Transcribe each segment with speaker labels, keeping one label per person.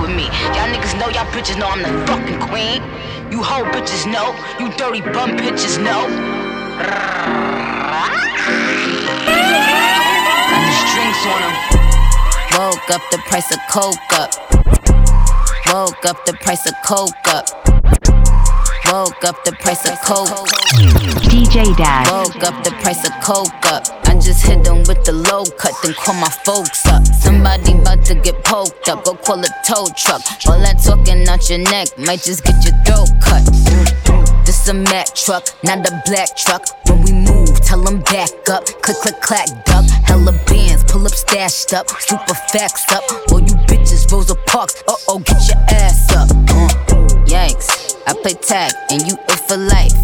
Speaker 1: with me. Y'all niggas know, y'all bitches know I'm the fucking queen. You hoe bitches know, you dirty bum bitches know. Got the strings on them.
Speaker 2: Woke up the price of coke up. Woke up the price of coke up. Woke up the price of coke.
Speaker 3: DJ Daz.
Speaker 2: Woke up the price of coke up. I just hit them with the low cut, then call my folks up. Somebody about to get poked up, go call a tow truck. All that talking out your neck might just get your throat cut. This a Mack truck, not a black truck. When we move, tell them back up. Click, click, clack, duck. Hella bands, pull up, stashed up. Super facts up. All you bitches, Rosa Parks. Uh oh, get your ass up. Uh, yikes. I play tag and you it for life.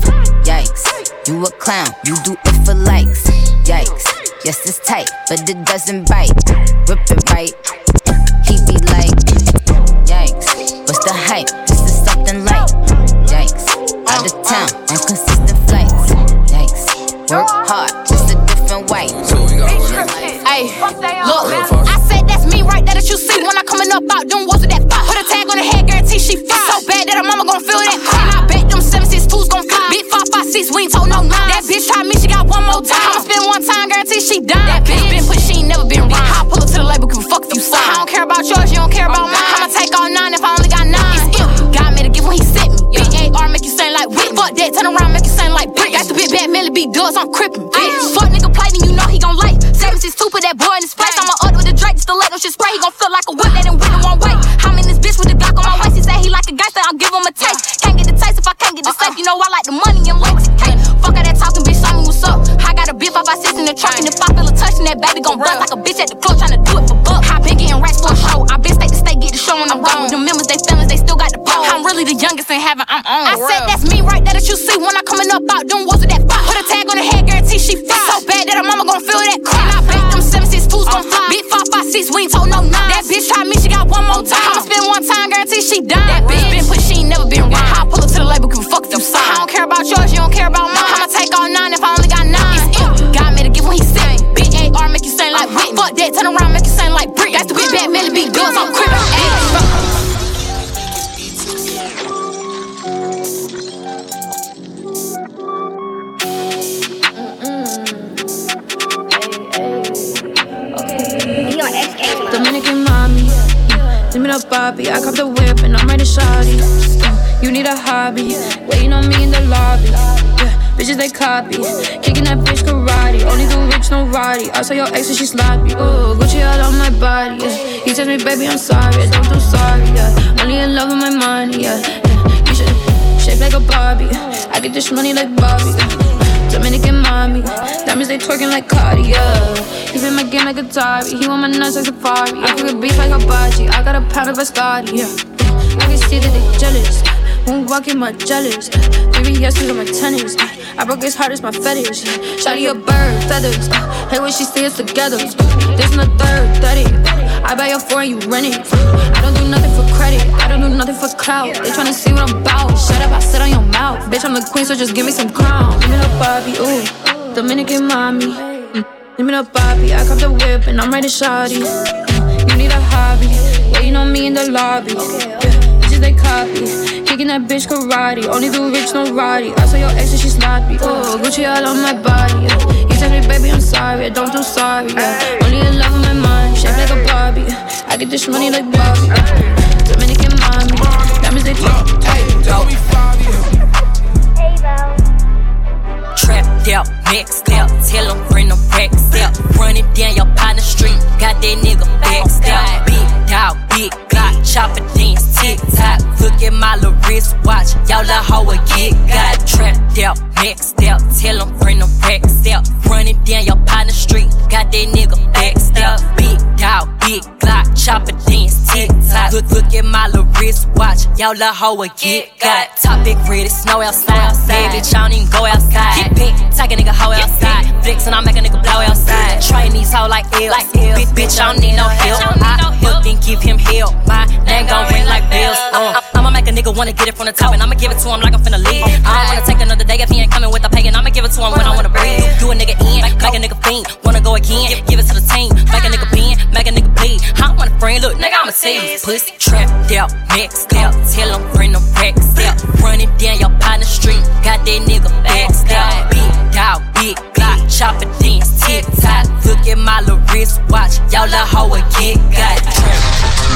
Speaker 2: Yikes. You a clown, you do it for likes. Yikes. Yes, it's tight, but it doesn't bite. Rip it right. He be like, yikes. What's the hype? This is something light. Yikes. Out of town on consistent flights. Yikes. Work hard, just a different way.
Speaker 4: So Ay, look, I said that's right that you see when I coming up out them walls with that fire. Put a tag on the head, guarantee she fine. So bad that her mama gon' feel that. And I bet them seven six twos gon' fly. Big five five six, we ain't told no nine. That bitch try me, she got one more time. I'ma spend one time, guarantee she done. That bitch been put, she ain't never been wrong. I pull up to the label, give a fuck if you sign. I don't care about yours, you don't care about mine. I'ma take all nine if I only got nine. It's ill, God made a gift when he sent me. Big AR make you sound like whip. Fuck that, turn around, make you sound like brick. Got the big bad Millie big doors, I'm crippin'. Bitch, fuck nigga he gon' like. Seven six two, put that boy in his place. I'ma up with the Drake, just to let him shit spray. He gon' feel like a whip, let him win in one way. I'm in this bitch with the Glock on my waist. He say he like a gangster, I'll give him a taste. Can't get the taste if I can't get the safe. You know I like the money and links. Hey, fuck all that talking, bitch. Show me what's up. I got a bit five by six in the truck, and if I feel a touch, that baby gon' bust like a bitch at the club tryna do it for bucks. I been getting racks for a show. I been state to state, get the show when I'm gone. The members, they feelings, they still got the. I'm really the youngest in heaven, I'm on. I said that's me right there that you see when I coming up out them walls with that fire. Put a tag on the head, guarantee she fine. So bad that her mama gon' feel that cry. And I bet them seven six twos gon' fly. Big five five six, we ain't told no nine. That bitch try me, she got one more time. I'ma spend one time, guarantee she done. That bitch been put, she ain't never been wrong. I pull up to the label, a fuck them you sign. I don't care about yours, you don't care about mine. I'ma take all nine if I only got nine. It's ill, God made a gift when he sent. Big AR make you sound like Whitney. Fuck that, turn around, make you sound like Brick. Got the big bad Millie, big doors, I'm crippin'.
Speaker 5: Dominican mommy, give me the Bobby. I cop the whip and I'm ready to shawty. Uh, You need a hobby, waiting on me in the lobby. Yeah, bitches they copy, kicking that bitch karate. Only the rich, no roddy. I saw your ex and she sloppy. Ooh, Gucci all on my body. Yeah. He tells me, baby, I'm sorry. I Don't do sorry. Yeah. Only in love with my money. Yeah. yeah. You should shape like a Barbie. I get this money like Bobby. Yeah. Dominican mommy, diamonds they twerking like Cardi, yeah. He been my game like a Atari, he want my nuts like Safari. I cook beef like hibachi, I got a pound of Biscotti, yeah. I can see that they jealous, won't walk in my jealous. Baby, yesterday on my tennis, I broke his heart, it's my fetish. Shotty a bird, feathers, hey when she us together. This is the third, 30. I buy your four and you rent it. I don't do nothing for credit, I don't do nothing for clout. They tryna see what I'm about. Shut up, I sit on your mouth. Bitch, I'm the queen, so just give me some crown. Give me the Bobby, ooh. Dominican mommy. Mm. Give me the Bobby, I cop the whip and I'm ready shawty. Mm. You need a hobby, waiting on me in the lobby. Yeah, bitches they copy, kicking that bitch karate. Only do rich, no roddy. I saw your ex and she sloppy. Ooh, Gucci all on my body. Yeah. You tell me, baby, I'm sorry. I don't do sorry. Yeah. Only in love with my mind, shaped like a Barbie. I get this money like Bobby. Dominican mommy, diamonds they talk.
Speaker 6: Trapped out, maxed out, tell him bring them racks out. Running down your partner street, got that nigga vexed out. Big dog, big Glock, chopper dance, tick tock. Look at my little wristwatch, y'all la hoe a get got trapped out, maxed out, tell him bring them racks out. Running down your partner street, got that nigga vexed out. Big dog, big Glock, chopper dance, tick tock. Look, look at my little wristwatch, y'all la hoe a get got. Top big ready, snow outside. Baby, bitch, I don't even go outside. Get big, take a nigga hoe outside. Flex and I make a nigga blow outside. Train these hoe like L's. Like Bitch, bitch, I don't need no help. I and give him help. My name gon' ring like bells. Uh, I'ma make a nigga wanna get it from the top and I'ma give it to him like I'm finna leave. I don't wanna take another day if he ain't coming with a pay and I'ma give it to him when I wanna breathe. Do a nigga in, make a nigga fiend. Wanna go again, give, it to the team. Make a nigga bend, make a nigga bleed. I don't want a friend, look, nigga, I'm a
Speaker 7: tell pussy trapped out, maxed out. Tell them bring them racks out. Running down your partner street, got that nigga backed out. Big dog, big Glock, chopper dance, tick tock. Look at my little wrist watch, y'all la hoe get got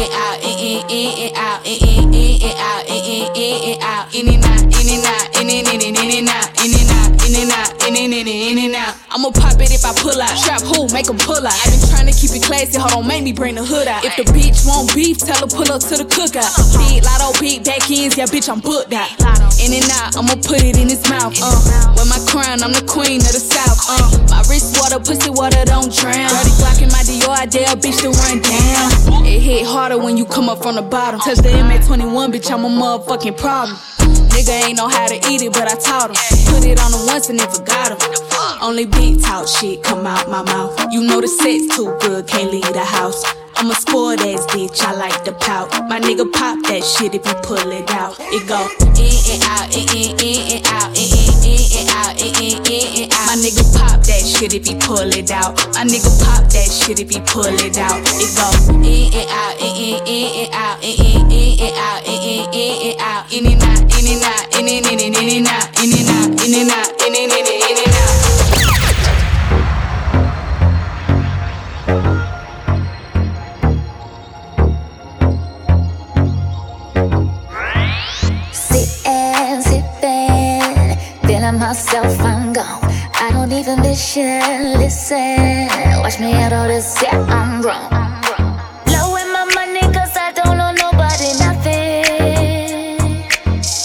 Speaker 8: in, in,
Speaker 9: out, in, in, in, out, in, in, in, in, out, in, in, in, in, out. Pull out. Trap who, make them pull out. I been trying to keep it classy, hold on, make me bring the hood out. If the bitch want beef, tell her pull up to the cookout. Big lotto, big back ends, yeah, bitch, I'm booked out. In and out, I'ma put it in his mouth. Uh, with my crown, I'm the queen of the south. Uh, my wrist water, pussy water, don't drown. Dirty Glock in my Dior, I dare a bitch to run down. It hit harder when you come up from the bottom. Touch the MA21, bitch, I'm a motherfucking problem. Nigga ain't know how to eat it, but I taught him. Put it on him once and then forgot him. Only big talk shit come out my mouth. You know the sex too good, can't leave the house. I'm a spoiled ass bitch, I like to pout. My nigga pop that shit if you pull it out. It go in and out, in in in and out, in in and out, in in in and out. My nigga pop that shit if he pull it out. My nigga pop that shit if he pull it out. It go in and out, in in in and out, in in in and out, in in in and out, in and out, in and out, in and in and in and out, in and out, in and out, in and in and in and out.
Speaker 10: Myself, I'm gone. I don't even listen, listen. Watch me out all this, yeah, I'm wrong. Blowing my money cause I don't know nobody nothing.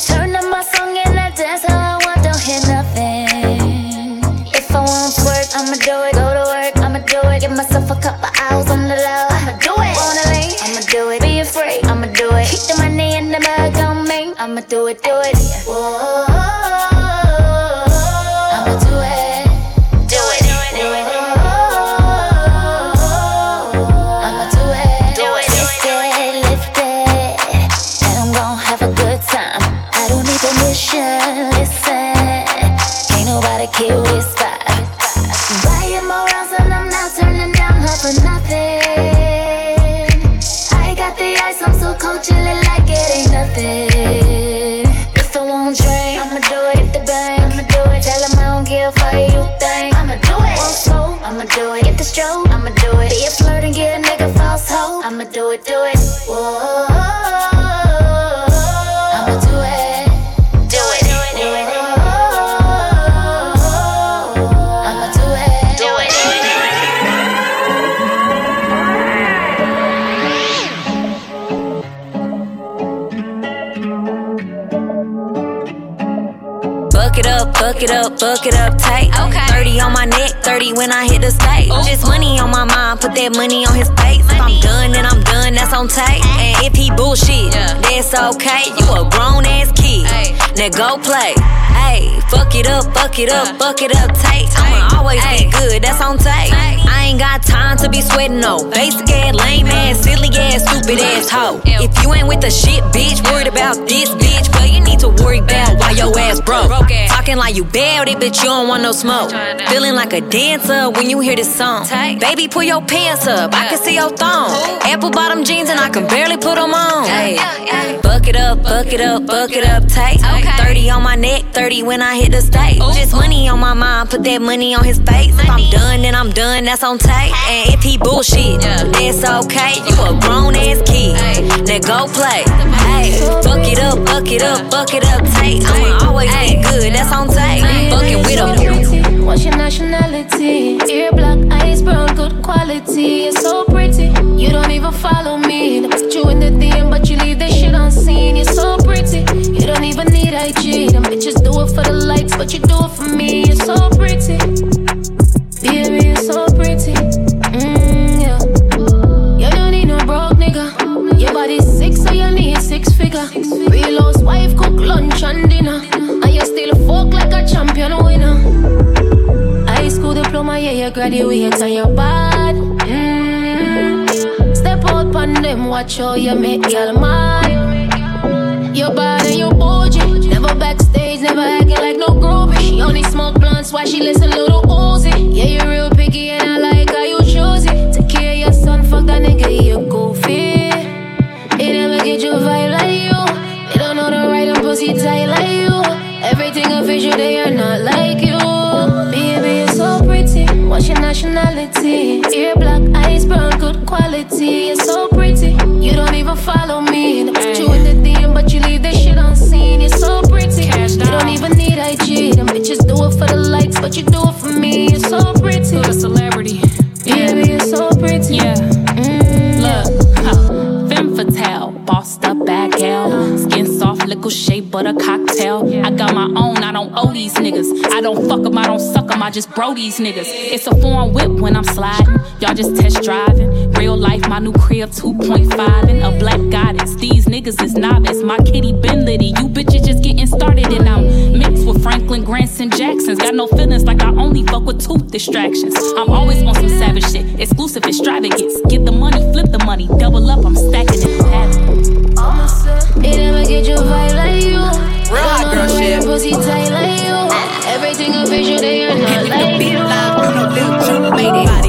Speaker 10: Turn up my song and I dance I want, don't hear nothing. If I want to work, I'ma do it. Go to work, I'ma do it. Give myself a couple hours on the low. I'ma do it. Wanna leave, I'ma do it. Be afraid, I'ma do it. Keep the money in the bag on me, I'ma do it, do it. Whoa.
Speaker 11: Play. Hey, fuck it up, fuck it up, fuck it up tight. I'ma always be good, that's on tape. I ain't got time to be sweating no basic ass, lame ass, silly ass, stupid ass hoe. If you ain't with the shit, bitch, worried about this bitch, but you need to worry about why your ass broke. Like you bad it, but you don't want no smoke. Feeling like a dancer when you hear this song. Baby, pull your pants up, I can see your thong. Apple bottom jeans and I can barely put them on. Hey, buck it up, buck it up, buck it up tight. 30 on my neck, 30 when I hit the stage. Just money on my mind, put that money on his face. If I'm done, then I'm done, that's on tape. And if he bullshit, that's okay. You a grown ass kid, now go play. Hey, fuck it up, fuck it up, fuck it up tight. I'ma always be good, that's on tape. Fucking with him.
Speaker 5: What's your nationality? Ear black, eyes brown, good quality. You're so pretty. You don't even follow me. Put you in the DM, but you leave this shit unseen. You're so pretty. You don't even need IG. Them bitches do it for the likes, but you do it for me. You're so pretty. Figure. Real housewife cook lunch and dinner. And you still fuck like a champion winner. High school diploma, yeah, you graduate and you're bad. Mm. Step out on them, watch how you make y'all mad. You're bad and you're bougie. Never backstage, never acting like no groupie. She only smoke blunts while she listen Lil Uzi. Yeah, you're real picky and I like how you choose it. Take care of your son, fuck that nigga, you goofy. They never get your vibe They are not like you. Baby, you're so pretty. What's your nationality? Ear black, eyes brown, good quality. You're so pretty. You don't even follow me. Put you in the DM, but you leave this shit unseen. You're so pretty. You don't even need IG. Them bitches do it for the likes, but you do it for me. You're so pretty.
Speaker 12: To a celebrity.
Speaker 5: Baby, you're so pretty.
Speaker 12: Yeah. But a cocktail. I got my own, I don't owe these niggas. I don't fuck 'em, I don't suck 'em, I just bro these niggas. It's a foreign whip when I'm sliding. Y'all just test driving. Real life, my new crib 2.5 and a black goddess. These niggas is novice. My kitty been litty. You bitches just getting started and I'm mixed with Franklin Grants and Jacksons. Got no feelings like I only fuck with tooth distractions. I'm always on some savage shit. Exclusive extravagance. Get the money, flip the money. Double up, I'm stacking it.
Speaker 5: They never get vibe like you.
Speaker 13: Shit.
Speaker 5: don't know the right Pussy tight like you. Everything official, they are not like you.
Speaker 13: Body.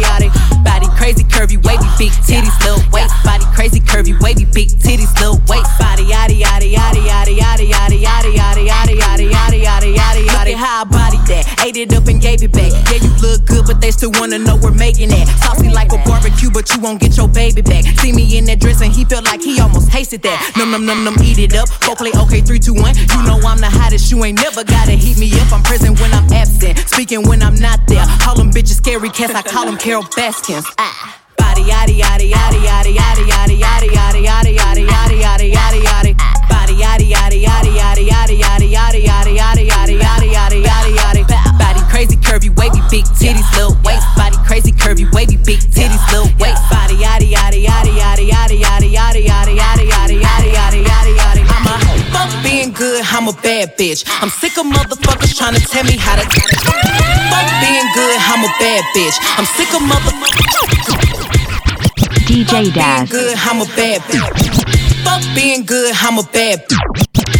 Speaker 13: Body. Body crazy curvy wavy big titties little waist. Body crazy curvy wavy big titties little Ate it up and gave it back. Yeah, you look good, but they still wanna know we're making it. Saucy like a barbecue, but you won't get your baby back. See me in that dress and he felt like he almost tasted that. Num num num num, eat it up. Go play okay, three, two, one. You know I'm the hottest. You ain't never gotta heat me up. I'm present when I'm absent, speaking when I'm not there. Call them bitches scary cats. I call them Carole Baskins. Ah. Body yaddy yaddy yaddy yaddy yaddy yaddy yaddy yaddy yaddy yaddy yaddy yaddy yaddy yaddy. Body yaddy yaddy yaddy yaddy yaddy yaddy yaddy yaddy curvy wavy big titties little waist. Body crazy curvy wavy big titties little waist. Body yaddy yaddy yaddy yaddy yaddy yaddy yaddy yaddy yaddy yaddy yaddy yaddy yaddy yaddy. I'm a fuck being good. I'm a bad bitch. I'm sick of motherfuckers trying to tell me how to. Fuck being good. I'm a bad bitch. I'm sick of motherfuckers.
Speaker 2: DJ
Speaker 13: Being good, I'm a bad bitch. Fuck being good, I'm a bad bitch.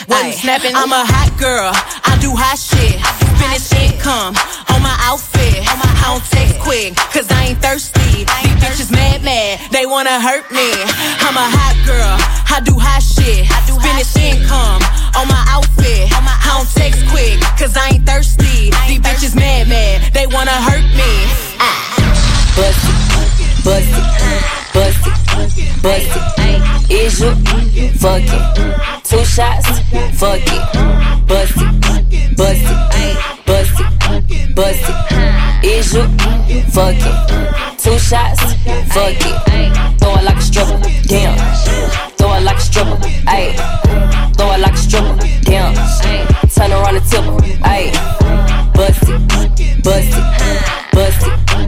Speaker 14: wasn't snapping. I'm a hot girl, I do hot shit. Finish income on my outfit. On my outfit. I don't text quick, cause I ain't thirsty. These bitches mad, mad, they wanna hurt me. I'm a hot girl, I do hot shit. I do Finish income on my outfit. on my I don't text quick, cause I ain't thirsty. These bitches mad, mad, they wanna hurt me.
Speaker 15: It, bust it, bust it, bust it. Is you fucking? Two shots, fuck it. Bust it, bust it, bust it, bust it. Is you fucking? Two shots, fuck it. Throw it like a stripper, damn. Throw it like a stripper, ayy. Throw it like a stripper, damn. Turn around and tip ayy. Bust it, bust it, bust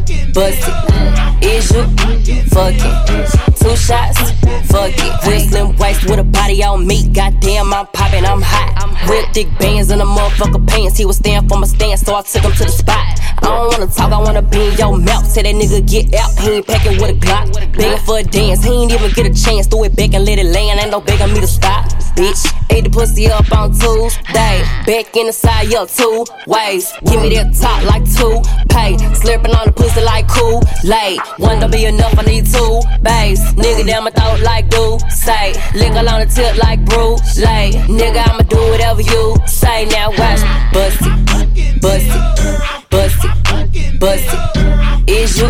Speaker 15: it, bust it. Is you fucking? Two shots, fuck it. Slim waist with a body on me. Goddamn, I'm popping, I'm hot. Real thick bands in the motherfucker pants. He was staying for my stand, so I took him to the spot. I don't wanna talk, I wanna be in your mouth. Say that nigga get out, he ain't packing with a Glock. Begging for a dance, he ain't even get a chance. Throw it back and let it land, ain't no begging me to stop. Bitch, ate the pussy up on Tuesday. Back in the side, yo, two ways. Give me that top like two pay. Slurping on the pussy like cool. Late, one don't be enough, I need two bass. Nigga down my throat like do say. Lick on the tip like brew. Late, nigga, I'ma do whatever you say. Now watch, bust it, bust it, bust it, bust it. Is you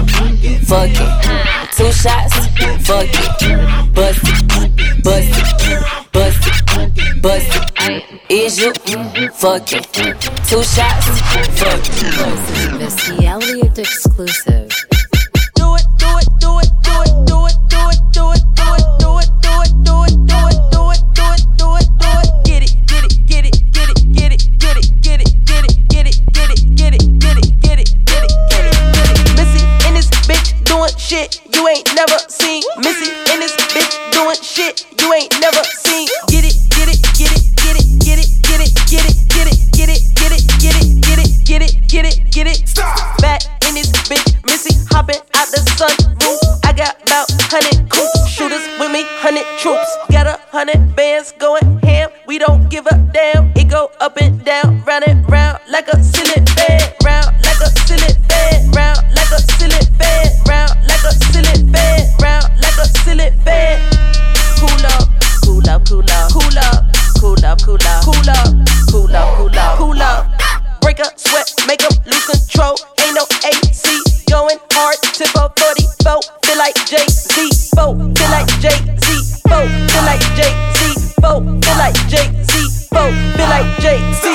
Speaker 15: fucking? Two shots, fuck it, bust it, bust it, bust it, bust it. Is you fucking? Two shots, fuck it.
Speaker 16: The Elliot exclusive.
Speaker 14: get it, get it. Stop. Back in this bitch, Missy hopping out the sun. Hundred bands going ham. We don't give a damn. It go up and down, round and round like a ceiling fan, round like a ceiling fan, round like a ceiling fan, round like a ceiling fan, round like a ceiling fan. Cool up, cool up, cool up, cool up, cool up, cool up, cool up, cool up, cool up, cool up. Break up, sweat, make 'em lose control. Ain't no AC going hard. Tip up 44, feel like Jay Z. Feel like Jay Z. Feel like Jay Z. Feel like Jay Z. Feel like Jay Z.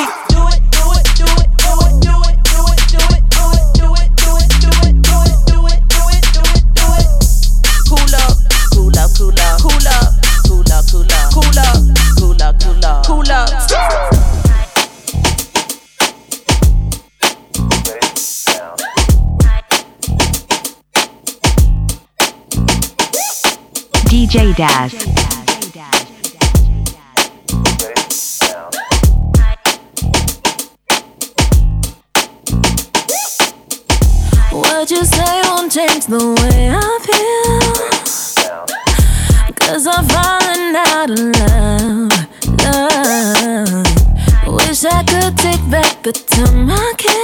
Speaker 2: DJ Daz.
Speaker 5: What you say won't change the way I feel. Cause I'm falling out of love, love. Wish I could take back the time I killed.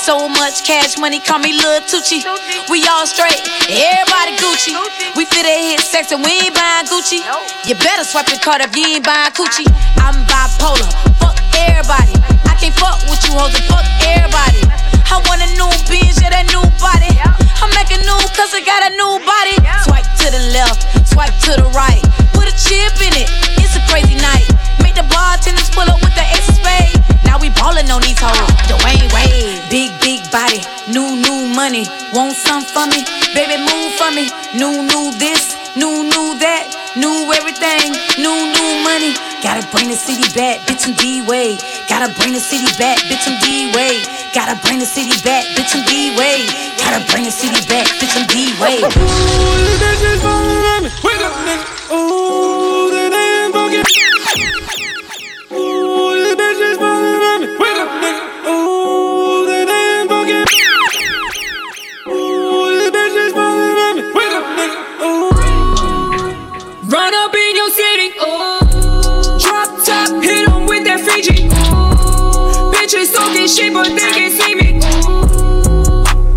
Speaker 17: So much cash money, call me Lil Tucci. We all straight, everybody Gucci. We fit a hit sex and we ain't buying Gucci. You better swipe your card if you ain't buying Gucci. I'm bipolar, fuck everybody. I can't fuck with you hoes and fuck everybody. I want a new binge, yeah, that new body. I'm making new cause I got a new body. Swipe to the left, swipe to the right. Put a chip in it, it's a crazy night. Make the bartenders pull up with the ace spade. Now we ballin' on these hoes. Dwayne Want some for me? Baby, move for me. New, new this, new, new that. New everything, new, new money. Gotta bring the city back, bitch, I'm D-Way. Gotta bring the city back, bitch, I'm D-Way. Gotta bring the city back, bitch, I'm D-Way. Gotta bring the city back, bitch, I'm D-Way. Ooh, bitches falling me. Wake up, nigga. Ooh, they ain't fucking. Ooh, these bitches falling me. Wake up, nigga. Ooh, Bitches talking shit, but they can't see me.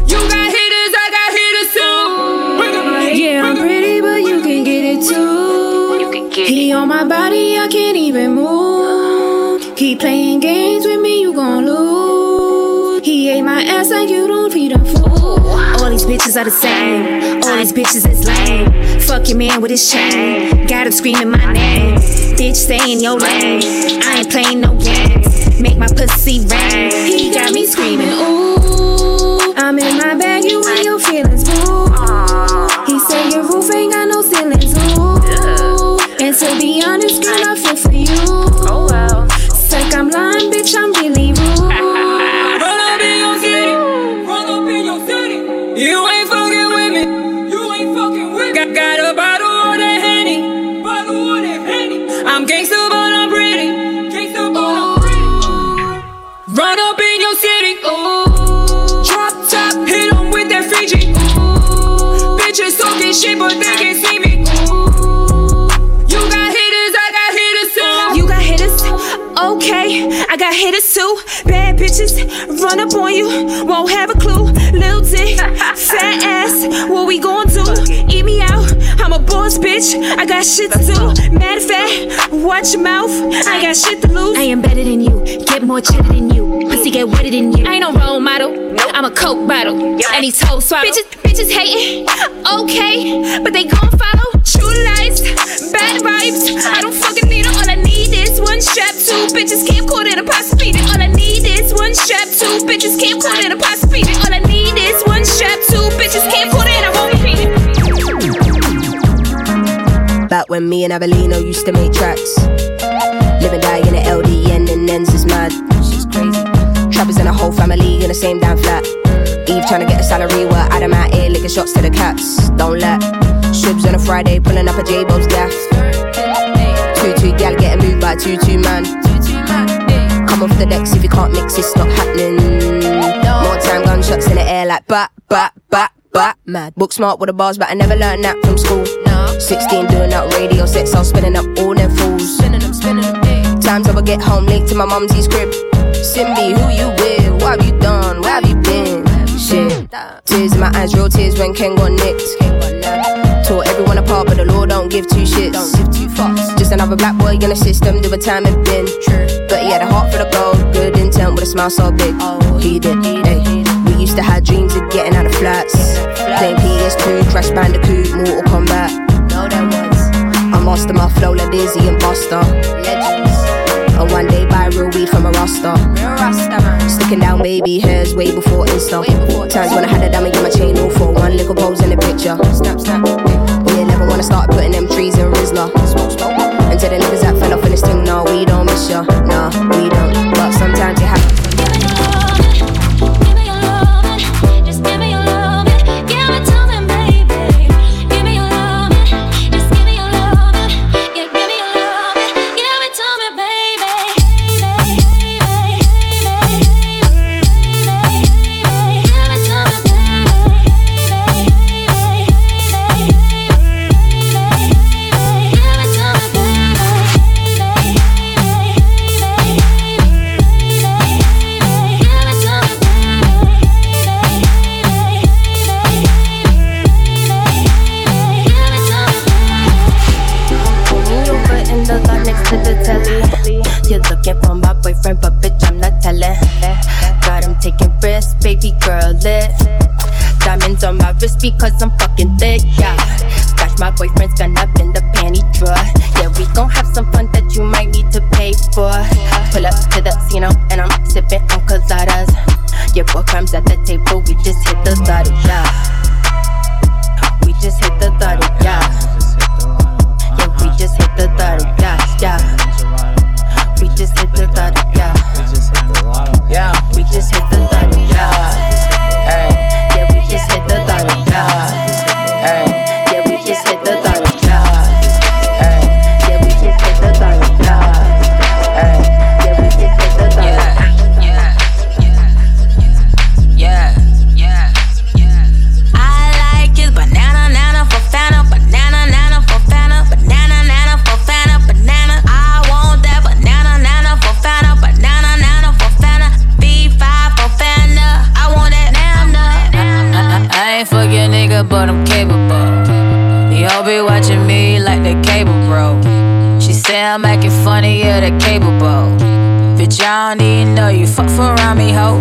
Speaker 17: You got hitters, I got hitters too.
Speaker 5: Yeah, I'm pretty, but you can get it too. he on my body, I can't even move. Keep playing games with me, you gon' lose. He ate my ass like you don't feed him food. All these bitches are the same. All these bitches is lame. Fuck your man with his chain. Got him screaming my name. Bitch, stay in your lane. I ain't playing no games. Make my pussy rain. He got me screaming, ooh. I'm in my bag, you and your feelings, boo. He said your roof ain't got no ceilings, ooh. And to be honest, girl, I feel for
Speaker 17: Bitches talking shit, but they can't see me.
Speaker 5: Okay. I got hitters too. Bad bitches run up on you, won't have a clue. Lil dick, fat ass, what we gon' do? Eat me out, I'm a boss bitch. I got shit to do. Mad fat, watch your mouth. I got shit to lose. I am better than you, get more cheddar than you. Pussy get wetter than you. I ain't no role model, I'm a coke bottle. And he told swallow. Bitches, bitches hating, okay, but they gon' follow. True lies, bad vibes. I don't fucking need it. One strap, two bitches can't caught in a possibility. All I need is one strap, two bitches can't caught in a possibility. All I need is one strap, two bitches can't caught in. Repeat it.
Speaker 18: Back when me and Avelino used to make tracks. Live and die in the LD and ends is mad. She's crazy. Trappers and a whole family in the same damn flat. Eve trying to get a salary, we're out of my ear, licking shots to the cats. Don't let Shibs on a Friday, pulling up a J-Bo's gaff. Two two gal getting moved by two two man. Come off the decks if you can't mix, it's not happening. More time, gunshots in the air like bat, bat, bat, bat. Mad. Book smart with the bars, but I never learned that from school. 16 doing up radio sets, I was spinning up all them fools. Times I would get home late to my mumsy's crib. Simbi, who you with? What have you done? Where have you been? Shit. Tears in my eyes, real tears when Ken got nicked. Tore everyone apart, but the law don't give two shits. Just another black boy in the system, do a time it been. But he had a heart for the gold, good intent with a smile so big. Oh, He did, hey. We used to have dreams of getting out of flats. Playing PS2, Crash Bandicoot, Mortal Kombat. No, that was. I master my flow like Dizzy and Buster. Legends. And one day buy real weed from a Rasta. Sticking down baby hairs way before Insta. Times when I had a diamond in my chain, all for one little pose in the picture. Snap, snap. We never wanna start putting them trees in Rizla. Until the niggas that fell off in this thing, nah, we don't miss ya.
Speaker 15: Because I'm I'm
Speaker 17: acting funny, yeah, the capable. Bitch, I don't even know you. Fuck around me, hoe.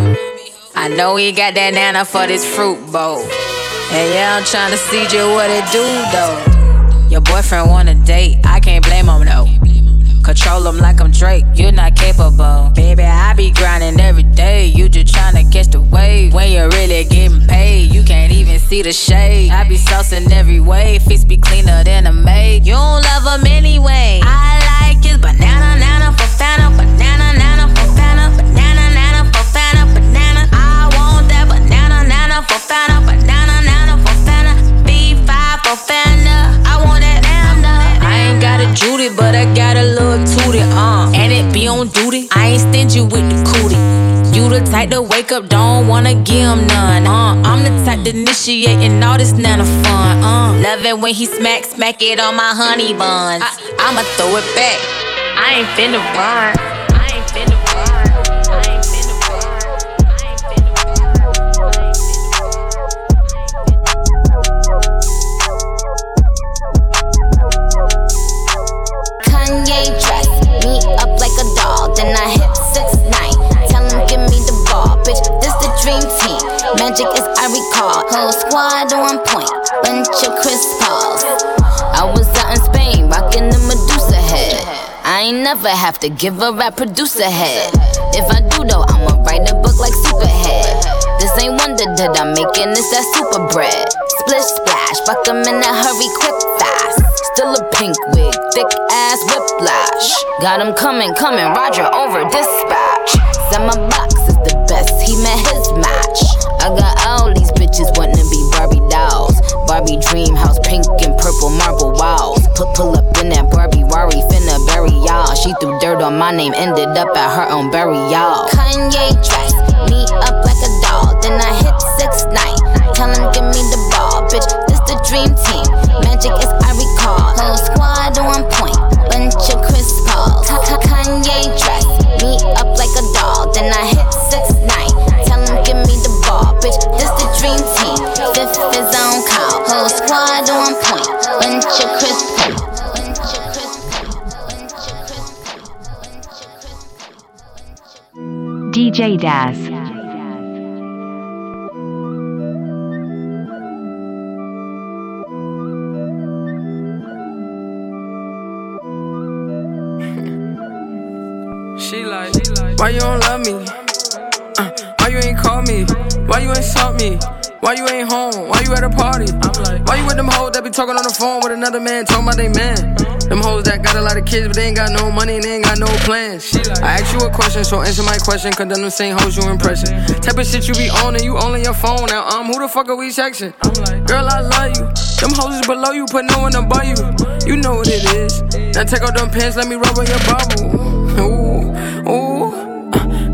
Speaker 17: I know he got that nana for this fruit bowl. And yeah, I'm tryna see you what it do though. Your boyfriend want a date, I can't blame him though. Control him like I'm Drake, you're not capable. Baby, I be grinding every day. You just tryna catch the wave. When you're really getting paid, you can't even see the shade. I be saucing every way, face be cleaner than a maid. You don't love him anyway. I like his banana, nana for Fanta, banana, nana for Fanta, banana, nana for Fanta, banana. I want that banana, nana for Fanta, banana, nana for Fanta, B5 for Fanta. Judy, but I got a little tootie, uh. And it be on duty. I ain't stingy with the cootie. You the type to wake up, don't wanna give him none, uh. I'm the type to initiate and all this nana fun, uh. Love it when he smack, smack it on my honey buns. I, I'ma throw it back. I ain't finna run.
Speaker 2: Magic is I recall. Whole squad on point, bunch of Chris Pauls. I was out in Spain, rocking the Medusa head. I ain't never have to give a rap producer head. If I do though, I'ma write a book like Superhead. This ain't wonder that I'm making this that super bread. Splish splash, fuck 'em in a hurry, quick fast. Still a pink wig, thick ass whiplash. Got him coming, coming, Roger over dispatch. Said my box is the best, he met his Barbie dream house, pink and purple marble walls. Put pull up in that Barbie Rari, finna bury y'all. She threw dirt on my name, ended up at her own burial. Kanye dress me up like a doll, then I hit six nine. Tell him give me the ball, bitch. This the dream team. Magic is I recall. Whole squad on point, bunch of Chris Pauls. Kanye dress me up like a doll, then I hit six nine. Tell him give me the ball, bitch. This the dream team.
Speaker 3: DJ Daz.
Speaker 19: Why you don't love me? Uh, why you ain't call me? Why you ain't salt me? Why you ain't home? Why you at a party? I'm like, why you with them hoes that be talking on the phone with another man talking about they man? Them hoes that got a lot of kids but they ain't got no money and they ain't got no plans. I asked you a question, so answer my question, cause them the same hoes you impression. Type of shit you be on and you only your phone now. Um, who the fuck are we texting? Girl, I love you. Them hoes is below you, put no one above you. You know what it is. Now take off them pants, let me rub on your bubble. Ooh, ooh.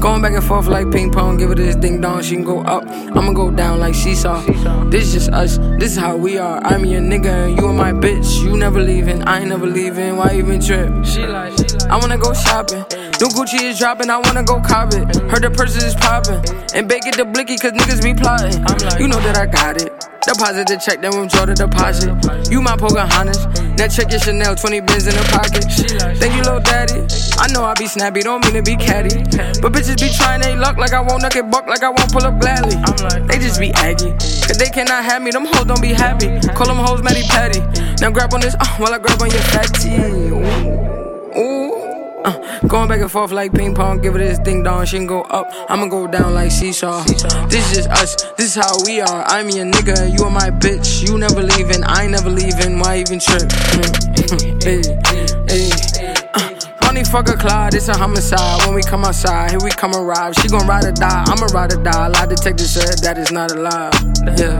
Speaker 19: Going back and forth like ping pong, give her this ding dong, she can go up. I'ma go down like seesaw. This is just us, this is how we are. I'm your nigga and you are my bitch. You never leaving, I ain't never leaving. Why even trip? She like, I wanna go shopping. New Gucci is dropping, I wanna go cop it. Heard the purses is popping. And bake it the blicky, cause niggas be plotting. You know that I got it. Deposit the check, then withdraw the deposit. You my Pocahontas. Now check your Chanel, 20 bins in the pocket. Thank you, little daddy. I know I be snappy, don't mean to be catty. But bitches be trying they luck like I won't knock it buck, like I won't pull up gladly. They just be aggy. Cause they cannot have me, them hoes don't be happy. Call them hoes Matty Patty. Now grab on this, uh, while I grab on your fatty. Ooh, ooh. Uh, going back and forth like ping pong, give it this ding dong. She can go up, I'ma go down like seesaw. This is us, this is how we are. I'm your nigga, you are my bitch. You never leaving, I ain't never leaving. Why even trip? hey, hey. Uh, only fuck a Clyde, it's a homicide. When we come outside, here we come arrive. She gon' ride or die, I'ma ride or die. Lie detector said that is not alive. Yeah.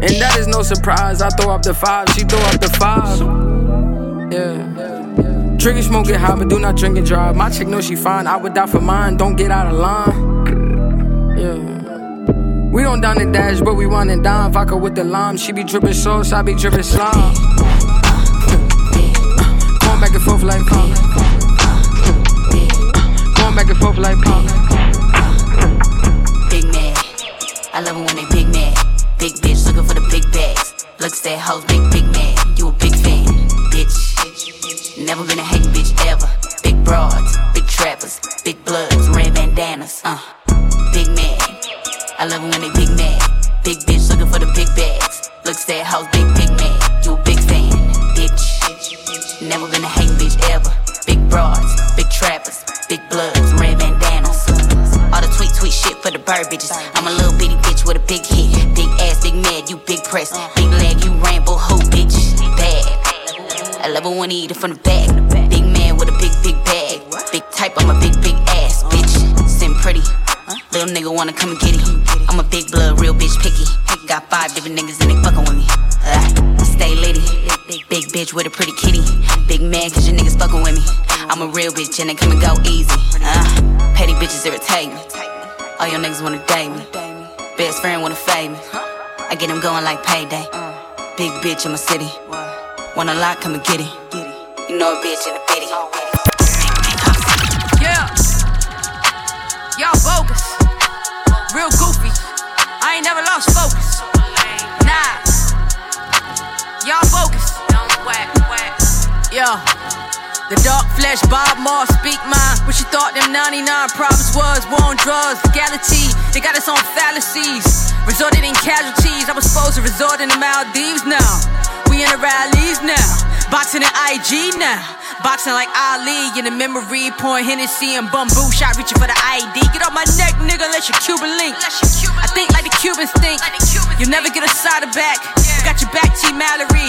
Speaker 19: And that is no surprise. I throw up the five, she throw up the five. Yeah. And smoke, get high, but do not drink and drive. My chick knows she fine. I would die for mine. Don't get out of line. Yeah. We don't down the dash, but we want and dime. Vodka with the lime. She be dripping sauce, I be dripping slime. Back and forth like. Going back and forth like pop.
Speaker 20: Big man, I love it when they big man. Big bitch looking for the big bags. Looks that hoes, big, big man. You a big fan, bitch. Never been a hating bitch ever. Big broads, big trappers, big bloods, red bandanas. Uh, big man. I love it when they big man. Big bitch looking for the big bags. Looks that house, big, big man. You a big fan, bitch. Never been a hating bitch ever. Big broads, big trappers, big bloods, red bandanas. All the tweet, tweet shit for the bird bitches. I'm a little bitty bitch with a big hit. Big ass, big mad, you big press. Big leg, you rainbow hoe, bitch. Bad. I love it when he eat it from the back. Big man with a big, big bag. Big type, I'm a big, big ass, bitch. Sim pretty. Little nigga wanna come and get it. I'm a big blood, real bitch picky. Got five different niggas and they fucking with me. Big bitch with a pretty kitty. Big man, cause your niggas fucking with me. I'm a real bitch and they come and go easy. Uh, petty bitches irritate me. All your niggas wanna date me. Best friend wanna fade me. I get him going like payday. Big bitch in my city. Want a lot, come and get it. You know a bitch in the bitty.
Speaker 21: Yeah. Y'all bogus. Real goofy. I ain't never The dark flesh, Bob Moss, speak mine. What you thought them 99 problems was? War on drugs, legality. They got us on fallacies. Resorted in casualties. I was supposed to resort in the Maldives now. We in the rallies now. Boxing in IG now. Boxing like Ali in the memory, pouring Hennessy and bamboo shot, reaching for the ID. Get off my neck, nigga, let your Cuban link. I think like the Cubans think. You'll never get a side of back. Got your back, T. Mallory.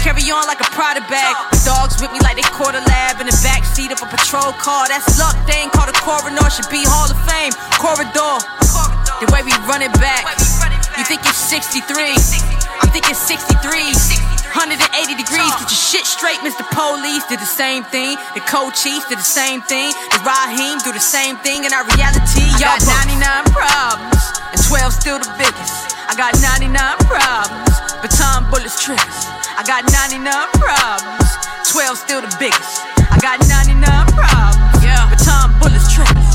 Speaker 21: Carry on like a Prada bag. Dogs with me like they caught a lab in the back seat of a patrol car. That's luck. They ain't called a coroner. Should be Hall of Fame. Corridor. The way we run it back. You think it's 63? I'm thinking 63. 180 degrees, get your shit straight. Mr. Police did the same thing. The co-chiefs did the same thing. The Raheem do the same thing. In our reality, y'all got 99 problems, and 12 still the biggest. I got 99 problems, baton bullets triggers. I got 99 problems, 12 still the biggest. I got 99 problems, yeah, baton bullets triggers.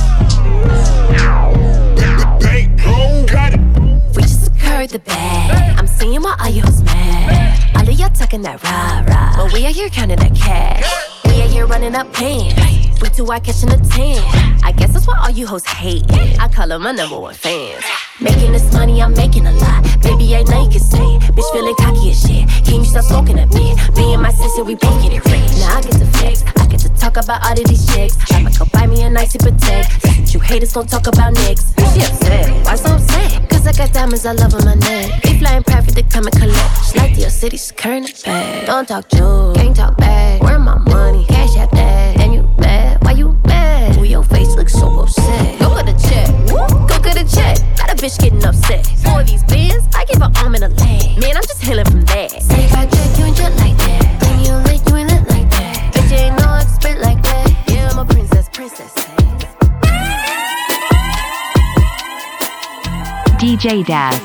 Speaker 22: We just occurred the bag. I'm seeing why all you hoes mad. All of y'all talking that rah rah, but we are here counting that cash. Out here running up pants. We two are catching a tan. I guess that's why all you hoes hate. I call them my number one fans. Making this money, I'm making a lot. Baby, know you can say. Bitch feeling cocky as shit. Can you stop smoking a bit? Me and my sister, we both get it rich. Now I get the flex. I talk about all of these chicks. I'ma go buy me a nicey protect. You haters don't talk about nicks. She upset. Why so upset? Cause I got diamonds all over my neck. They flying private to come and collect. She like your city, she current bag. Don't talk jokes, can't talk back. Where my money? Cash at that. And you mad? Why you mad? Ooh, your face looks so upset. Go get a check. Woo. Go get a check. Got a bitch getting upset. For these bins, I give her arm and a leg. Man, I'm just healing from that. Say if I check you ain't just like that. Then you lick, you ain't princess, princess.
Speaker 2: DJ Daz.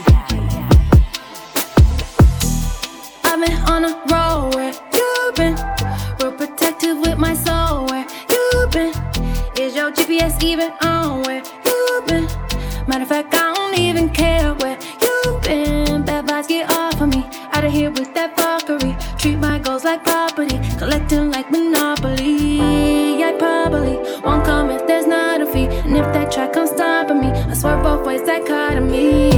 Speaker 5: I've been on a roll where you've been. Real protective with my soul where you've been. Is your GPS even on where you've been? Matter of fact, I don't even care where you've been. Bad vibes get off of me. Out of here with that fuckery. Treat my goals like property. Collecting like Monopoly. Swear both ways dichotomy.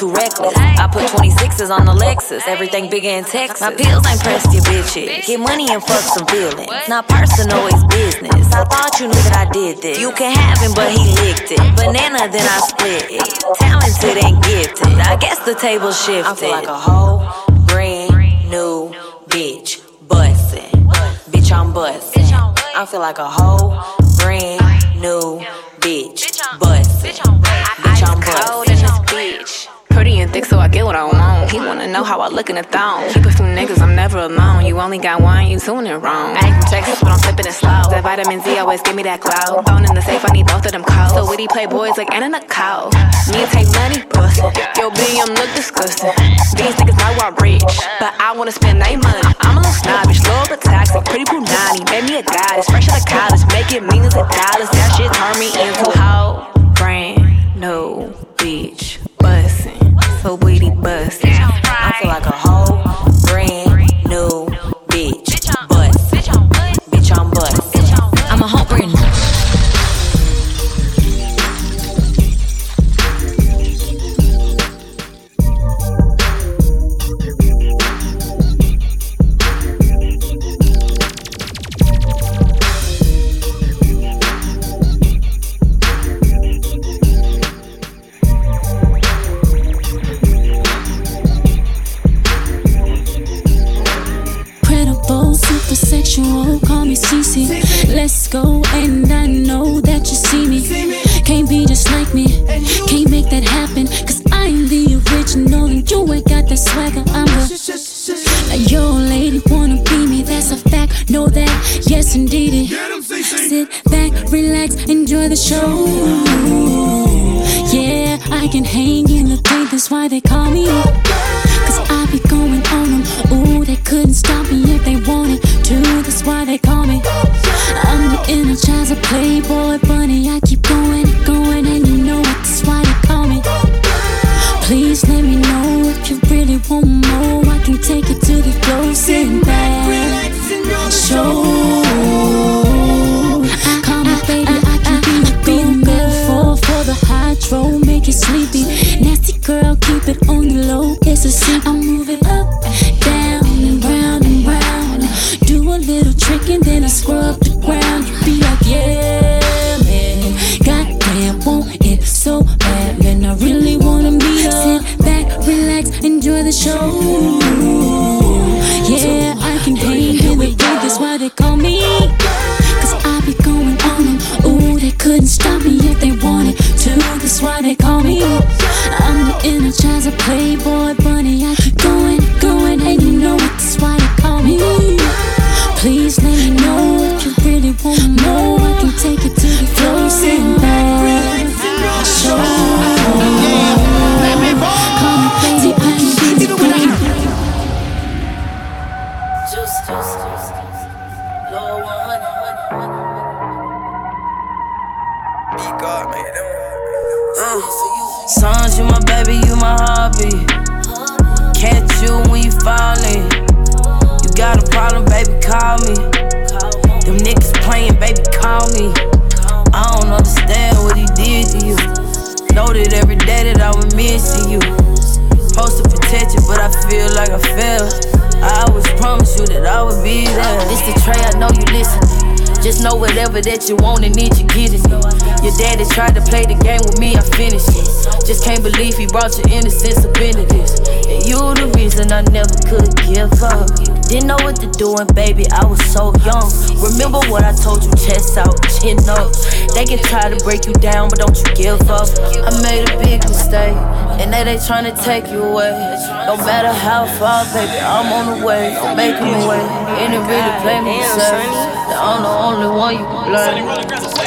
Speaker 11: Too reckless. I put 26s on the Lexus. Everything bigger in Texas. My pills ain't pressed your bitches. Get money and fuck some feelings. Not personal, it's business. I thought you knew that I did this. You can have him, but he licked it. Banana, then I split it. Talented and gifted. I guess the table shifted. I feel like a whole brand new bitch. Bustin'. Bitch, I'm bustin'. I feel like a whole brand new bitch. Bust. Bitch, I'm
Speaker 23: cold in this bitch. And thick, so I get what I want. He wanna know how I look in the thong. Keep it from niggas, I'm never alone. You only got one, you doing it wrong. I ain't from Texas, but I'm sipping it slow. That vitamin Z always give me that glow. Phone in the safe, I need both of them calls. So witty playboys like Anna Nicole. Me and take money, bustin'. Yo, BM look disgusting. These niggas know I'm rich, but I wanna spend their money. I'm a little snobbish, little bit toxic, pretty punani. Made me a goddess, fresh out of college, making millions of dollars. That shit turned me into a whole brand new bitch bussin', so witty bussin'.
Speaker 11: I feel like a whole
Speaker 24: ain't got that swagger. I'm the. Now your lady wanna be me, that's a fact. Know that, yes indeed. It. Sit back, relax, enjoy the show. Yeah, I can hang in the thing, that's why they call me. Cause I be going on them. Ooh, they couldn't stop me if they wanted to, that's why they call me. I'm the energizer playboy bunny. I make it sleepy. Nasty girl, keep it on the low. It's a secret.
Speaker 7: Brought your innocence up into this. And you the reason I never could give up. Didn't know what to do, and baby, I was so young. Remember what I told you, chest out, chin up. They get tired to break you down, but don't you give up. I made a big mistake, and they they trying to take you away. No matter how far, baby, I'm on the way. I'm making my way. And it really play me. I'm the only one you can blame.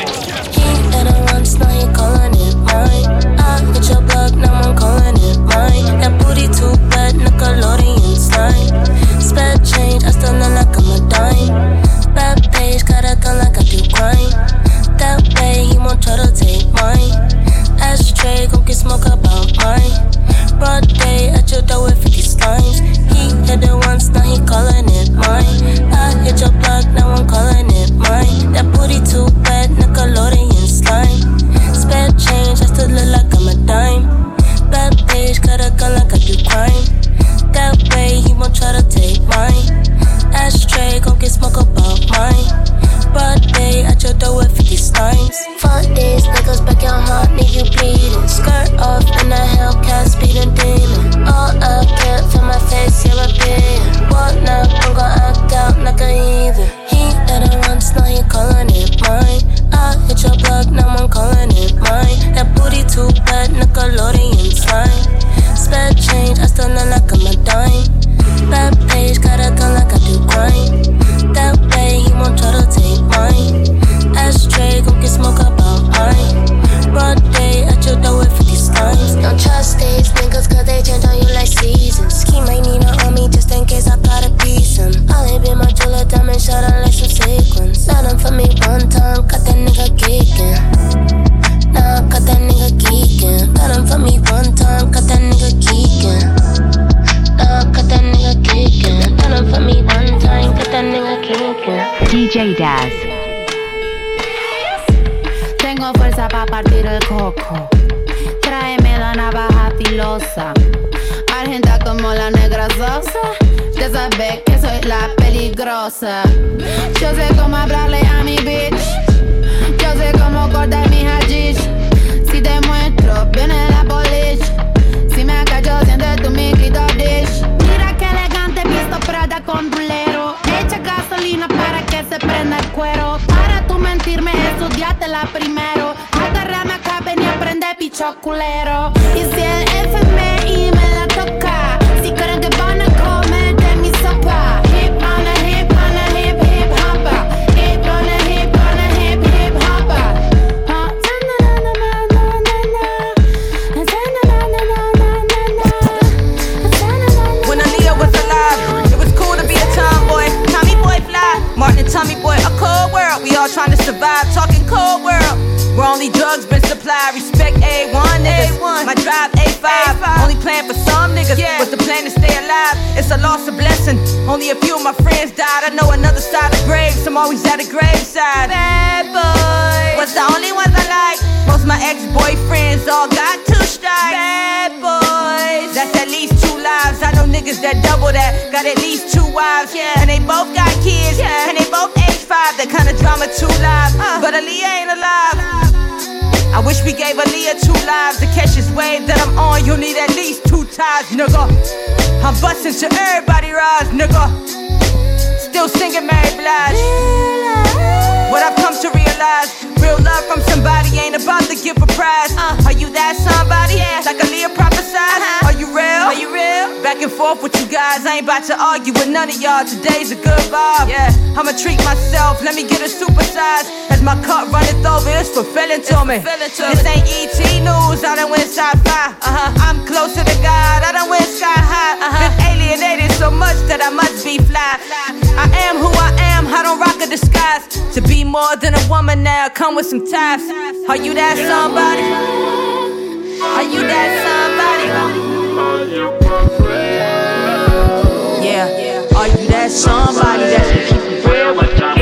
Speaker 25: Too bad, Nickelodeon slime. Spare change, I still look like I'm a dime. Bad page, got a gun like I do crime. That way, he won't try to take mine. Ashtray, gon' get smoke about mine. Broad day at your door with 50 slimes. He hit it once, now he calling it mine. I hit your block, now I'm calling it mine. That booty too bad, Nickelodeon slime. Spare change, I still look like you're a being.
Speaker 12: Tengo fuerza para partir el coco. Tráeme la navaja filosa. Argenta como la negra sosa. Ya sabes que soy la peligrosa. Yo sé cómo hablarle a mi bitch. Yo sé cómo cortar mi hashish. Si te muestro, viene la polish. Si me acallo, siente tu mi dish. Mira qué elegante visto Prada con rulero. Echa gasolina para prenda cuero. Para tú mentirme, la primero. Agarrame acá, ven y aprende picho culero. Y si el FMI
Speaker 21: only drugs been supplied. Respect A1 niggas. My drive A5. Only plan for some niggas. What's the plan to stay alive? It's a loss of blessing. Only a few of my friends died. I know another side of graves. I'm always at a graveside. Bad boy. Was the only ones I like. Most my ex boyfriends all got two strikes. Bad boys. That's at least two lives. I know niggas that double that. Got at least two wives. Yeah. And they both got kids. Yeah. And they both age five. That kind of drama too live. Uh. But Aaliyah ain't alive. I wish we gave Aaliyah two lives to catch this wave that I'm on. You need at least two ties, nigga. I'm busting to everybody rise, nigga. Still singing Mary Blige. What I've come to realize, real love from somebody ain't about to give a prize. Uh. Are you that somebody? Like Aaliyah prophesied. Uh-huh. Are you real? Are you real? Back and forth with you guys. I ain't about to argue with none of y'all. Today's a good vibe. Yeah, I'ma treat myself. Let me get a supersize. As my cup runneth over, it's fulfilling to me. This ain't ET news. I done went sci-fi. Uh-huh. I'm closer to God. I done went sky high. Uh-huh. Been alienated so much that I must be fly. I am who I am. I don't rock a disguise. To be more than a woman now, come with some ties. Are you that somebody? Are you that somebody? Yeah. Are you that somebody that's gonna keep it real with you?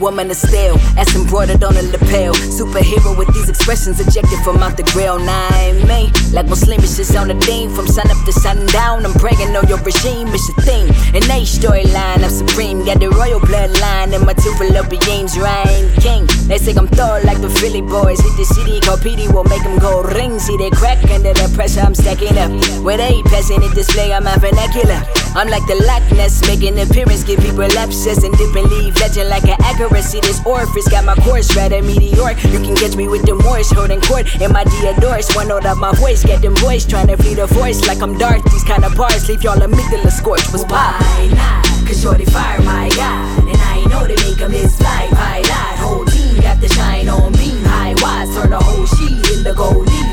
Speaker 7: Woman of steel, as embroidered on a lapel. Superhero with these expressions
Speaker 13: ejected from out the grill. Nine me, like Muslim is on the theme from sun up to sundown. I'm praying on your regime, it's a thing. An A storyline, I'm supreme. Got the royal bloodline in my two beloved beings. Reign king. They say I'm Thor like the Philly boys. Hit the city, called PD will make them go ring. See they crack under the pressure, I'm stacking up. With a passing it display, I'm a vernacular. I'm like the Loch Ness, making appearance, give people lapses and dip and leave. Legend like an accuracy. This orifice got my course rather meteoric. You can catch me with the Morse holding court in my Diodorus. One note of my voice, get them voice, trying to feed a voice like I'm Darth. These kind of bars leave y'all amygdala scorched. Was pie.
Speaker 19: Why not? Cause shorty fire my God. And I know they make him his life highlight. Whole team got the shine on me. High wise, turn the whole sheet in the gold leaf.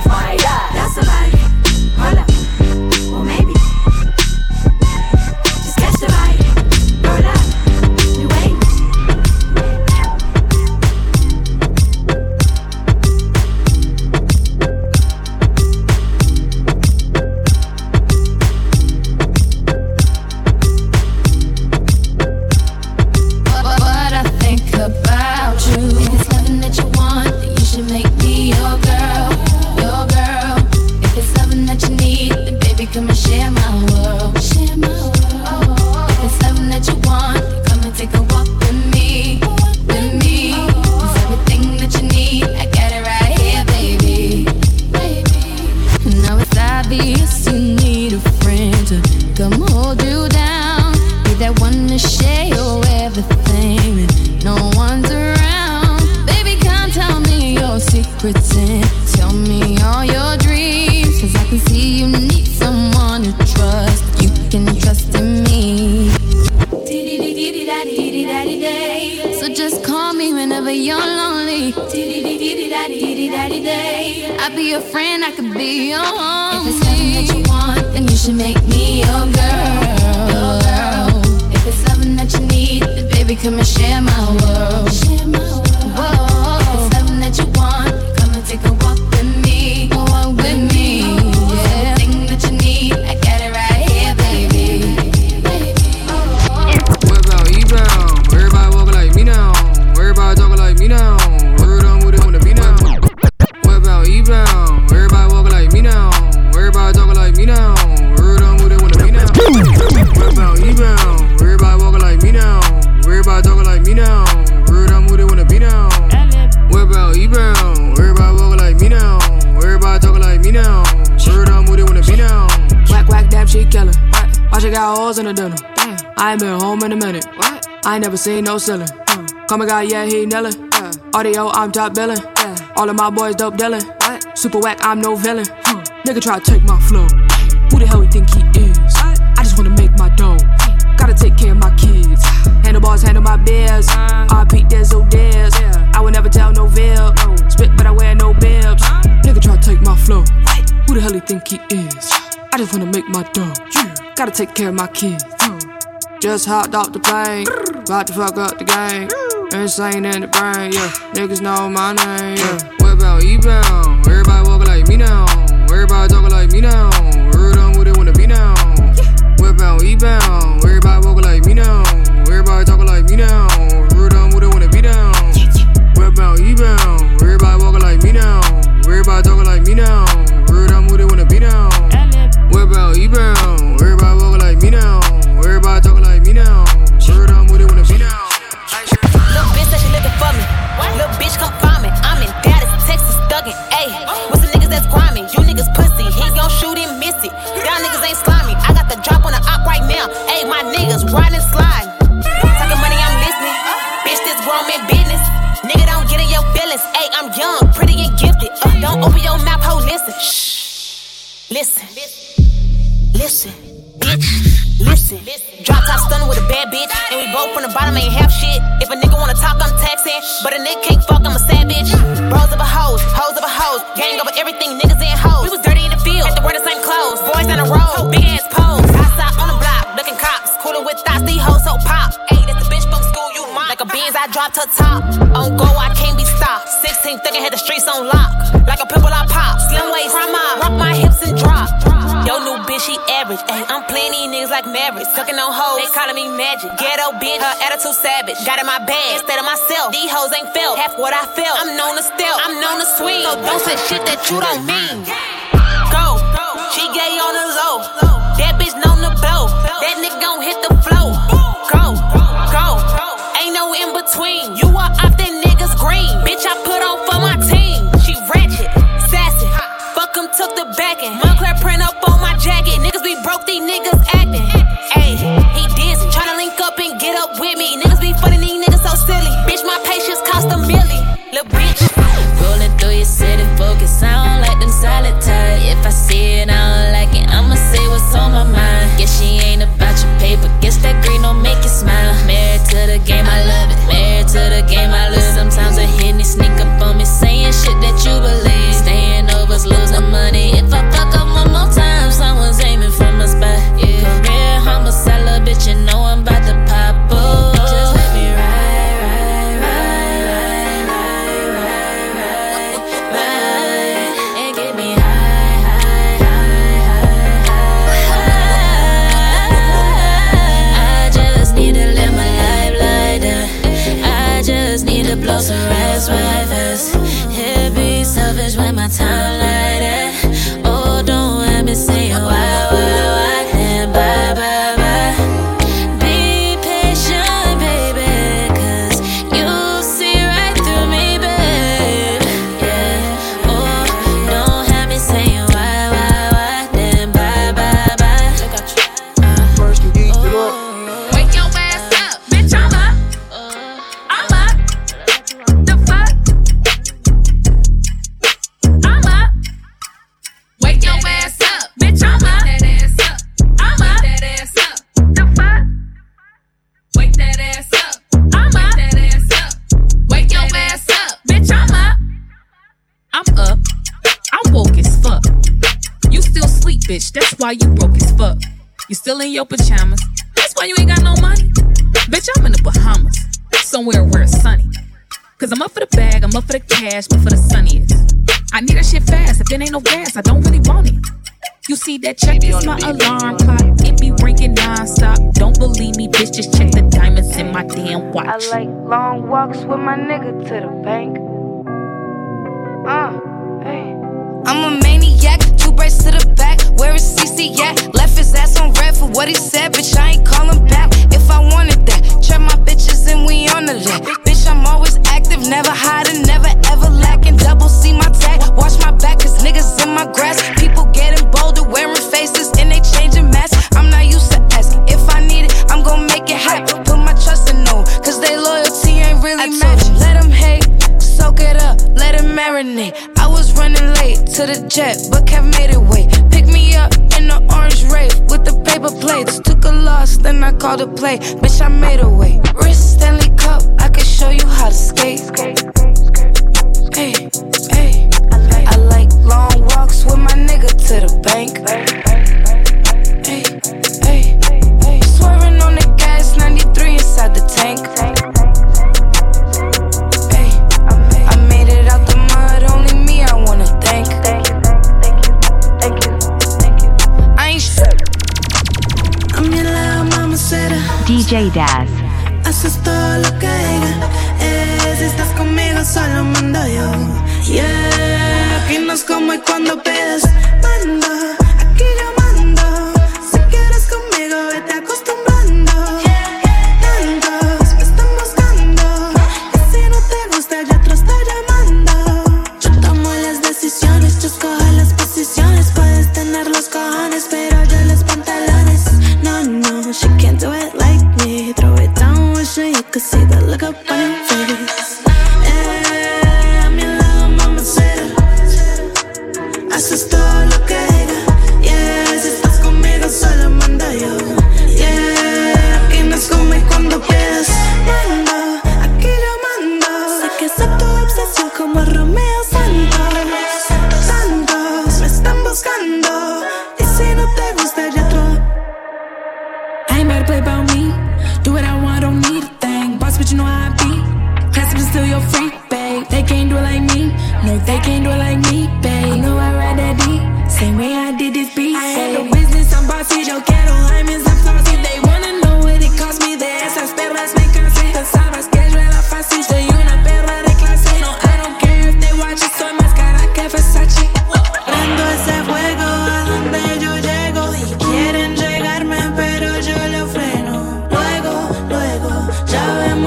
Speaker 26: It got
Speaker 27: holes in the dinner. I ain't been home in a minute. What? I ain't never seen no ceiling. Come and got, yeah, he nailin'. Audio, I'm top billin'. All of my boys dope dealin'. Super whack, I'm no villain. Nigga try to take my flow. Who the hell he think he is? I just wanna make my dough. Gotta take care of my kids. Handle bars, handle my beers. RP Dizzle Diz. I would never tell no veil. Spit, but I wear no bibs. Nigga try to take my flow. Who the hell he think he is? I just wanna make my dough. Gotta take care of my kids. Just hopped off the plane, about to fuck up the game. Insane in the brain, yeah. Niggas know my name, yeah. What about E-Bound? Everybody walking like me now. Everybody talking like me now. Word on with it wanna be now. What about E-Bound? Everybody walking like me now. Everybody talking like me now. Word on with it wanna be down. What about E-Bound? Everybody walking like me now. Everybody talking like me now. Word on with it wanna be down. What about E-Bound? Like me now. Everybody talking like me now. Word on with it wanna be down.
Speaker 28: Little bitch said she looking for me. Little bitch come find me. I'm in Dallas, Texas, thuggin'. Ayy, with some niggas that's grimy. You niggas pussy. He gon' shoot and miss it. Y'all niggas ain't slimy. I got the drop on the op right now. Ayy, my niggas riding slide. Talking money, I'm listening. Bitch, this grown man business. Nigga, don't get in your feelings. Ayy, I'm young, pretty and gifted. Uh, don't open your mouth, ho, listen. Shh. Listen. Listen. Listen. Drop top stunning with a bad bitch. And we both from the bottom ain't half shit. If a nigga wanna talk, I'm taxing. But a nigga can't fuck, I'm a savage. Bros of a hoes, hoes of a hoes. Gang over everything, niggas in hoes. We was dirty in the field, had to wear the same clothes. Boys down the road, big ass pose. Outside on the block, looking cops. Cooler with thoughts, these hoes so pop. Ayy, that's the bitch from school, you mock. Like a Benz, I dropped her top. On go, I can't be stopped. 16 thinking had the streets on lock. Like a pimple, I pop. Slim waist, mob, rock my
Speaker 11: she average. Ay, I'm these niggas like Mavericks. Sucking on hoes, they calling me magic. Ghetto bitch, her attitude savage. Got in my bag instead of myself. These hoes ain't felt half what I felt. I'm known to steal, I'm known to swing. So don't say shit that you don't mean. Go, go. she gay on the low. That bitch known to blow. That nigga gon' hit the flow. Go, go, ain't no in between. You are off that nigga's green.
Speaker 12: Still in your pajamas. That's why you ain't got no money. Bitch, I'm in the Bahamas. Somewhere where it's sunny. Cause I'm up for the bag, I'm up for the cash, but for the sunniest. I need that shit fast. If it ain't no gas, I don't really want it. You see that check is my alarm clock. It be ringing non-stop. Don't believe me, bitch. Just check the diamonds in my damn watch.
Speaker 29: I like long walks with my nigga to the bank. Uh, hey.
Speaker 5: I'm a maniac, two braids to the back. Where is CC at? Left his ass on red for what he said, bitch. I ain't callin' back. If I wanted that, trap my bitches and we on the lit. Bitch, I'm always active, never hiding, never ever lacking. Double C my tag, watch my back, cause niggas in my grass. People getting bolder, wearing faces, and they changing masks. I'm not used to asking. If I need it, I'm gon' make it happen. Put my trust in no, cause they loyalty ain't really matching. Let them hate, soak it up, let it marinate. I was running late to the jet, but Kev made it wait. Me up in the orange rave with the paper plates. Took a loss, then I called a play. Bitch, I made a way. Wrist Stanley Cup, I can show you how to skate. Hey, hey. I like long walks with my nigga to the bank.
Speaker 3: DJ Daz.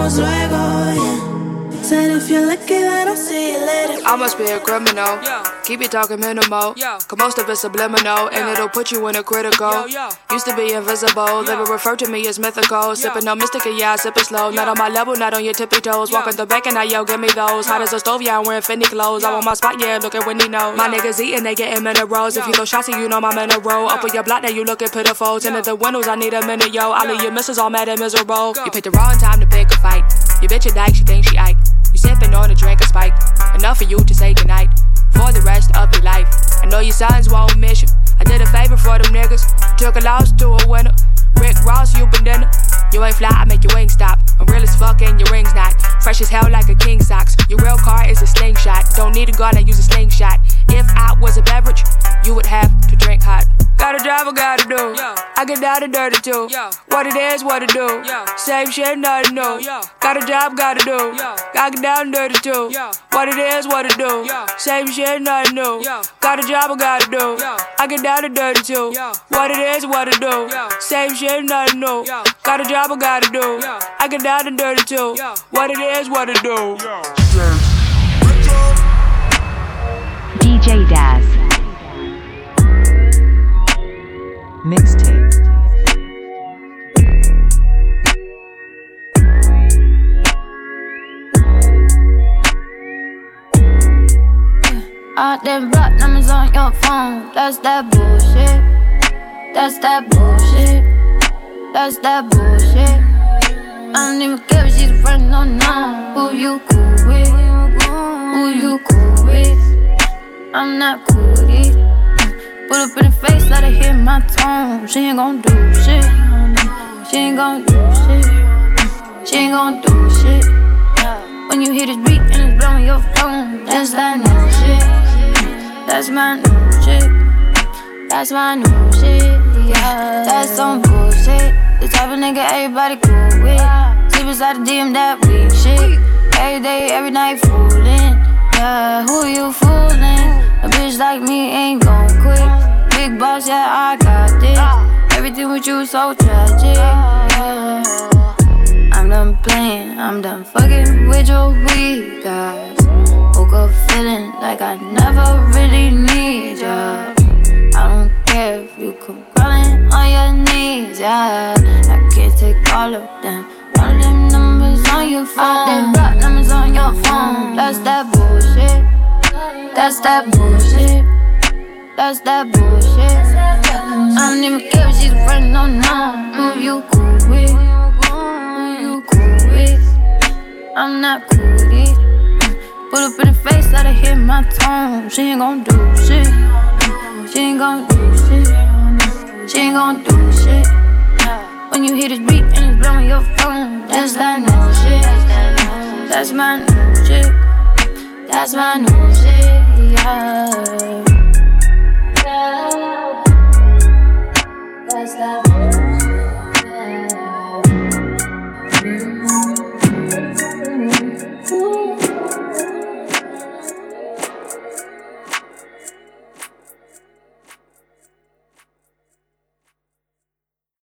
Speaker 30: vivimos luego. Yeah. I
Speaker 27: must be a criminal. Keep it talking minimal. Cause most of it's subliminal, and it'll put you in a critical. Used to be invisible, they would refer to me as mythical. Sipping no mystical, yeah, I sip it slow. Not on my level, not on your tippy toes. Walking the back and I yell, give me those. Hot as a stove, yeah, I'm wearing Fendi clothes. I'm on my spot, yeah, look at Wendy knows. My niggas eating, they getting minerals. If you throw shots, you know my mineral. Up on your block, now you looking pitiful. Tinted the windows, I need a minute, yo. I leave your missus all mad and miserable. You picked the wrong time to pick a fight. You bitch a dyke, she thinks she Ike. Sipping on a drink of spike. Enough for you to say goodnight for the rest of your life. I know your sons won't miss you. I did a favor for them niggas. Took a loss to a winner. Rick Ross, you been dinner. You ain't fly, I make your wings stop. I'm real as fuck and your ring's not. Fresh as hell like a king socks. Your real car is a slingshot. Don't need a gun, I use a slingshot. If I was a beverage, you would have to drink hot. Got a job I gotta do. I get down and dirty too. What it is, what it do. Same shit, nothing new. Got a job, gotta do. I get down and dirty too. What it is, what it do. Same shit, nothing new. Got a job I gotta do. I get down and dirty too. What it is, what it do. Same shit, nothing new. Got a job I gotta do. I get down and dirty too. What it is, what it do.
Speaker 3: DJ Daz.
Speaker 16: Mixtape.
Speaker 31: All them block numbers on your phone, that's that bullshit. That's that bullshit. That's that bullshit. I don't even care if she's running on now. Who you cool with? Who you cool with? I'm not cool with it. Put up in the face, let her hear my tone. She ain't gon' do shit. She ain't gon' do shit. She ain't gon' do shit. When you hear this beat and it's blowing your phone, that's that new shit. That's my new shit. That's my new shit. Yeah, that's some bullshit. The type of nigga everybody cool with. Sleep inside the DM that weak shit. Every day, every night fooling. Yeah, who you fooling? A bitch like me ain't gon' quit. Big boss, yeah, I got this. Everything with you so tragic. Yeah. I'm done playing, I'm done fucking with your weak guys. Woke up feeling like I never really need ya. I don't care if you come crawling on your knees, yeah. I can't take all of them. All of them phone. All them block numbers on your phone. That's that bullshit. That's that bullshit. That's that bullshit. I don't even care if she's running on now. Who you cool with? Who you cool with? I'm not cool with it. Put up in the face, let her hit my tone. She ain't gon' do shit. She ain't gon' do shit. She ain't gon' do shit. When you hear this beat and it's blowing your phone, that's that new shit. That's my new shit. That's my new shit. Yeah. That's that.